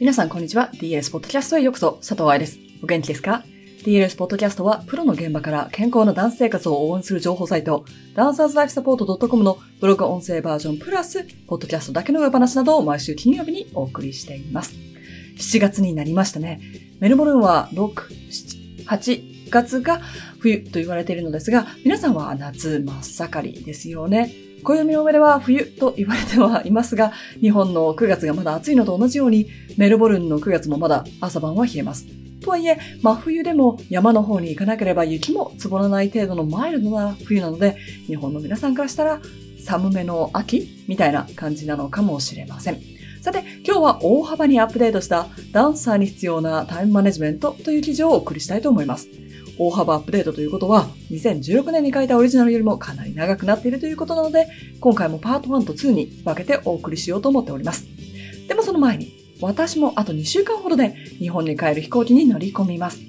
皆さんこんにちは。DLS ポッドキャストへようこそ、佐藤愛です。お元気ですか ?DLS ポッドキャストは、プロの現場から健康なダンス生活を応援する情報サイト、ダンサーズライフサポート .com のブログ音声バージョンプラス、ポッドキャストだけの裏話などを毎週金曜日にお送りしています。7月になりましたね。メルボルンは6、7、8月が冬と言われているのですが、皆さんは夏真っ盛りですよね。暦の上では冬と言われてはいますが、日本の9月がまだ暑いのと同じように、メルボルンの9月もまだ朝晩は冷えます。とはいえ、真冬でも山の方に行かなければ雪も積もらない程度のマイルドな冬なので、日本の皆さんからしたら寒めの秋みたいな感じなのかもしれません。さて、今日は大幅にアップデートしたダンサーに必要なタイムマネジメントという記事をお送りしたいと思います。大幅アップデートということは、2016年に書いたオリジナルよりもかなり長くなっているということなので、今回もパート1と2に分けてお送りしようと思っております。でもその前に、私もあと2週間ほどで日本に帰る飛行機に乗り込みます。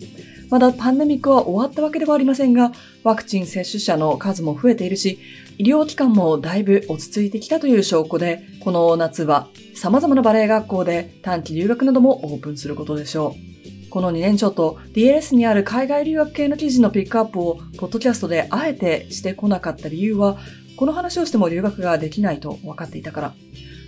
まだパンデミックは終わったわけではありませんが、ワクチン接種者の数も増えているし、医療機関もだいぶ落ち着いてきたという証拠で、この夏は様々なバレエ学校で短期留学などもオープンすることでしょう。この2年ちょっと DLS にある海外留学系の記事のピックアップをポッドキャストであえてしてこなかった理由は、この話をしても留学ができないと分かっていたから。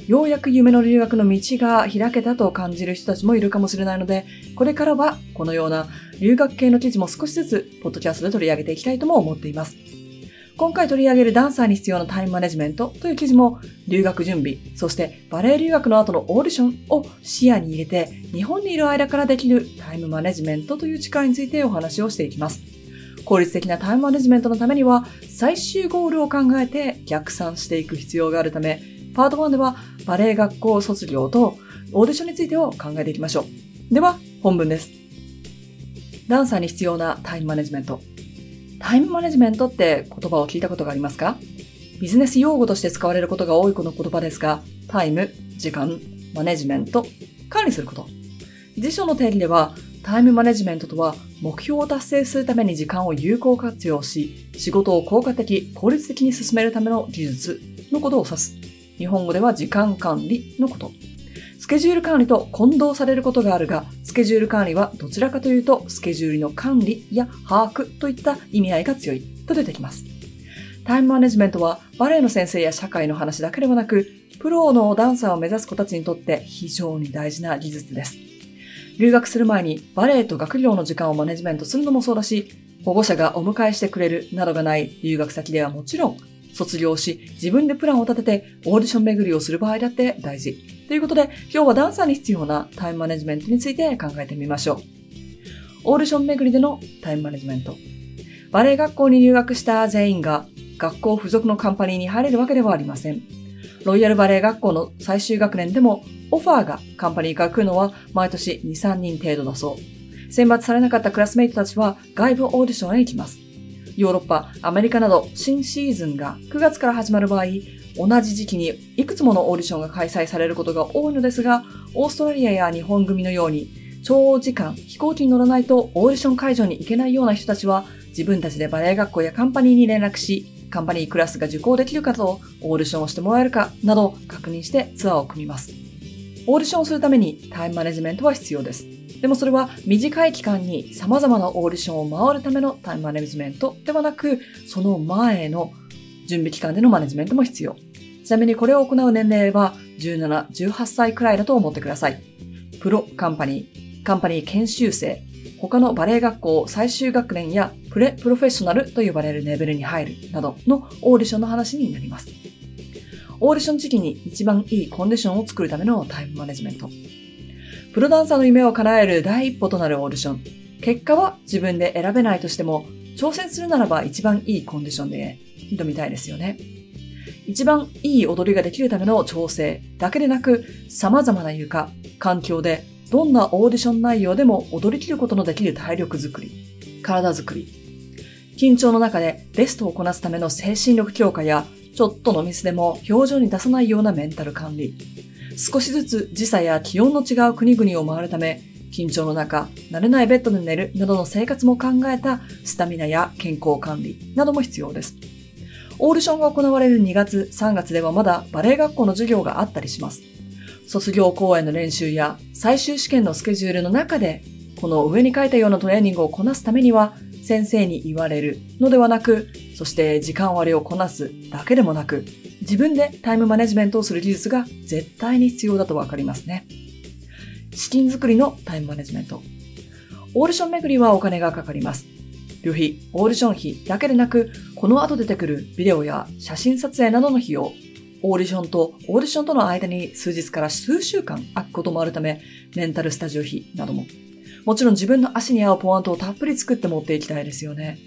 ようやく夢の留学の道が開けたと感じる人たちもいるかもしれないので、これからはこのような留学系の記事も少しずつポッドキャストで取り上げていきたいとも思っています。今回取り上げるダンサーに必要なタイムマネジメントという記事も留学準備、そしてバレエ留学の後のオーディションを視野に入れて日本にいる間からできるタイムマネジメントという力についてお話をしていきます。効率的なタイムマネジメントのためには最終ゴールを考えて逆算していく必要があるため、パート1ではバレエ学校卒業とオーディションについてを考えていきましょう。では、本文です。ダンサーに必要なタイムマネジメント。タイムマネジメントって言葉を聞いたことがありますか？ビジネス用語として使われることが多いこの言葉ですが、タイム、時間、マネジメント、管理すること。辞書の定義では、タイムマネジメントとは、目標を達成するために時間を有効活用し、仕事を効果的、効率的に進めるための技術のことを指す。日本語では時間管理のこと。スケジュール管理と混同されることがあるが、スケジュール管理はどちらかというと、スケジュールの管理や把握といった意味合いが強いと出てきます。タイムマネジメントはバレエの先生や社会の話だけではなく、プロのダンサーを目指す子たちにとって非常に大事な技術です。留学する前にバレエと学業の時間をマネジメントするのもそうだし、保護者がお迎えしてくれるなどがない留学先ではもちろん卒業し、自分でプランを立ててオーディション巡りをする場合だって大事。ということで、今日はダンサーに必要なタイムマネジメントについて考えてみましょう。オーディション巡りでのタイムマネジメント。バレエ学校に入学した全員が学校付属のカンパニーに入れるわけではありません。ロイヤルバレエ学校の最終学年でもオファーがカンパニーから来るのは毎年2、3人程度だそう。選抜されなかったクラスメイトたちは外部オーディションへ行きます。ヨーロッパ、アメリカなど新シーズンが9月から始まる場合、同じ時期にいくつものオーディションが開催されることが多いのですが、オーストラリアや日本組のように、長時間飛行機に乗らないとオーディション会場に行けないような人たちは、自分たちでバレエ学校やカンパニーに連絡し、カンパニークラスが受講できるかと、オーディションをしてもらえるかなど確認してツアーを組みます。オーディションをするためにタイムマネジメントは必要です。でもそれは短い期間に様々なオーディションを回るためのタイムマネジメントではなく、その前の準備期間でのマネジメントも必要。ちなみにこれを行う年齢は17、18歳くらいだと思ってください。プロカンパニー、カンパニー研修生、他のバレエ学校最終学年やプレプロフェッショナルと呼ばれるレベルに入るなどのオーディションの話になります。オーディション時期に一番いいコンディションを作るためのタイムマネジメント。プロダンサーの夢を叶える第一歩となるオーディション。結果は自分で選べないとしても、挑戦するならば一番いいコンディションで挑みたいですよね。一番いい踊りができるための調整だけでなく、様々な床、環境でどんなオーディション内容でも踊り切ることのできる体力づくり、体づくり、緊張の中でベストをこなすための精神力強化や、ちょっとのミスでも表情に出さないようなメンタル管理、少しずつ時差や気温の違う国々を回るため、緊張の中、慣れないベッドで寝るなどの生活も考えたスタミナや健康管理なども必要です。オーディションが行われる2月、3月ではまだバレエ学校の授業があったりします。卒業公演の練習や最終試験のスケジュールの中で、この上に書いたようなトレーニングをこなすためには、先生に言われるのではなく、そして時間割をこなすだけでもなく、自分でタイムマネジメントをする技術が絶対に必要だとわかりますね。資金作りのタイムマネジメント。オーディション巡りはお金がかかります。旅費、オーディション費だけでなく、この後出てくるビデオや写真撮影などの費用、オーディションとオーディションとの間に数日から数週間空くこともあるため、メンタルスタジオ費なども。もちろん自分の足に合うポワントをたっぷり作って持っていきたいですよね。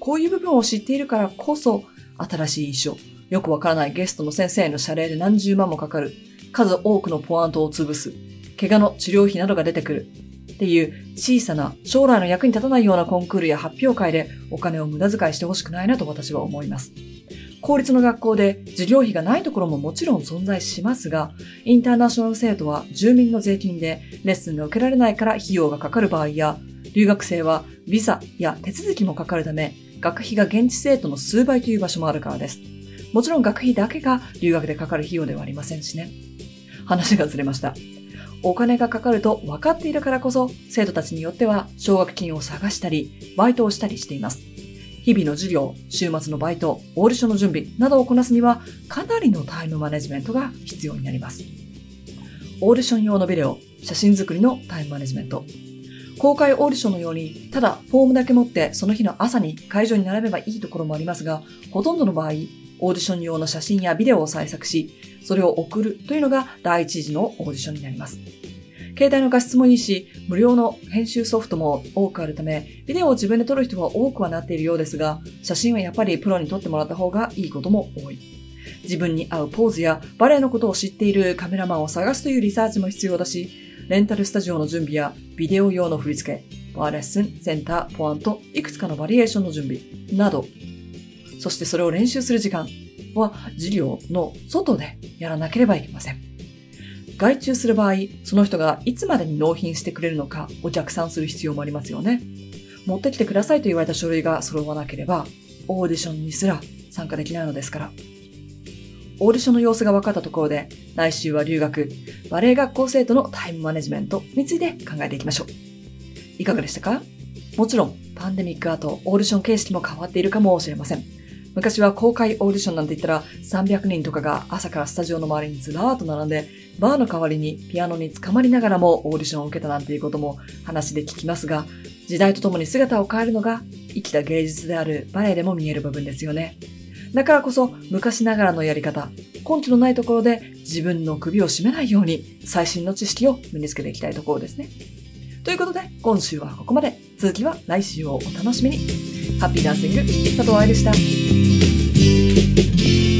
こういう部分を知っているからこそ、新しい衣装、よくわからないゲストの先生への謝礼で何十万もかかる、数多くのポワントを潰す、怪我の治療費などが出てくる、っていう小さな将来の役に立たないようなコンクールや発表会でお金を無駄遣いしてほしくないなと私は思います。公立の学校で授業費がないところももちろん存在しますが、インターナショナル生徒は住民の税金でレッスンが受けられないから費用がかかる場合や、留学生はビザや手続きもかかるため、学費が現地生徒の数倍という場所もあるからです。もちろん学費だけが留学でかかる費用ではありませんしね。話がずれました。お金がかかると分かっているからこそ、生徒たちによっては奨学金を探したり、バイトをしたりしています。日々の授業、週末のバイト、オーディションの準備などをこなすには、かなりのタイムマネジメントが必要になります。オーディション用のビデオ、写真作りのタイムマネジメント。公開オーディションのように、ただフォームだけ持ってその日の朝に会場に並べばいいところもありますが、ほとんどの場合、オーディション用の写真やビデオを制作し、それを送るというのが第一次のオーディションになります。携帯の画質もいいし、無料の編集ソフトも多くあるため、ビデオを自分で撮る人が多くはなっているようですが、写真はやっぱりプロに撮ってもらった方がいいことも多い。自分に合うポーズやバレエのことを知っているカメラマンを探すというリサーチも必要だし、レンタルスタジオの準備やビデオ用の振り付け、ワーレッスン、センター、ポアント、いくつかのバリエーションの準備など、そしてそれを練習する時間は授業の外でやらなければいけません。外注する場合、その人がいつまでに納品してくれるのかを逆算する必要もありますよね。持ってきてくださいと言われた書類が揃わなければ、オーディションにすら参加できないのですから。オーディションの様子が分かったところで、来週は留学、バレエ学校生徒のタイムマネジメントについて考えていきましょう。いかがでしたか？もちろん、パンデミック後、オーディション形式も変わっているかもしれません。昔は公開オーディションなんて言ったら300人とかが朝からスタジオの周りにずらーっと並んで、バーの代わりにピアノに捕まりながらもオーディションを受けたなんていうことも話で聞きますが、時代とともに姿を変えるのが生きた芸術であるバレエでも見える部分ですよね。だからこそ昔ながらのやり方、根拠のないところで自分の首を絞めないように最新の知識を身につけていきたいところですね。ということで、今週はここまで。続きは来週をお楽しみに。ハッピーダンシング、佐藤愛でした。thank you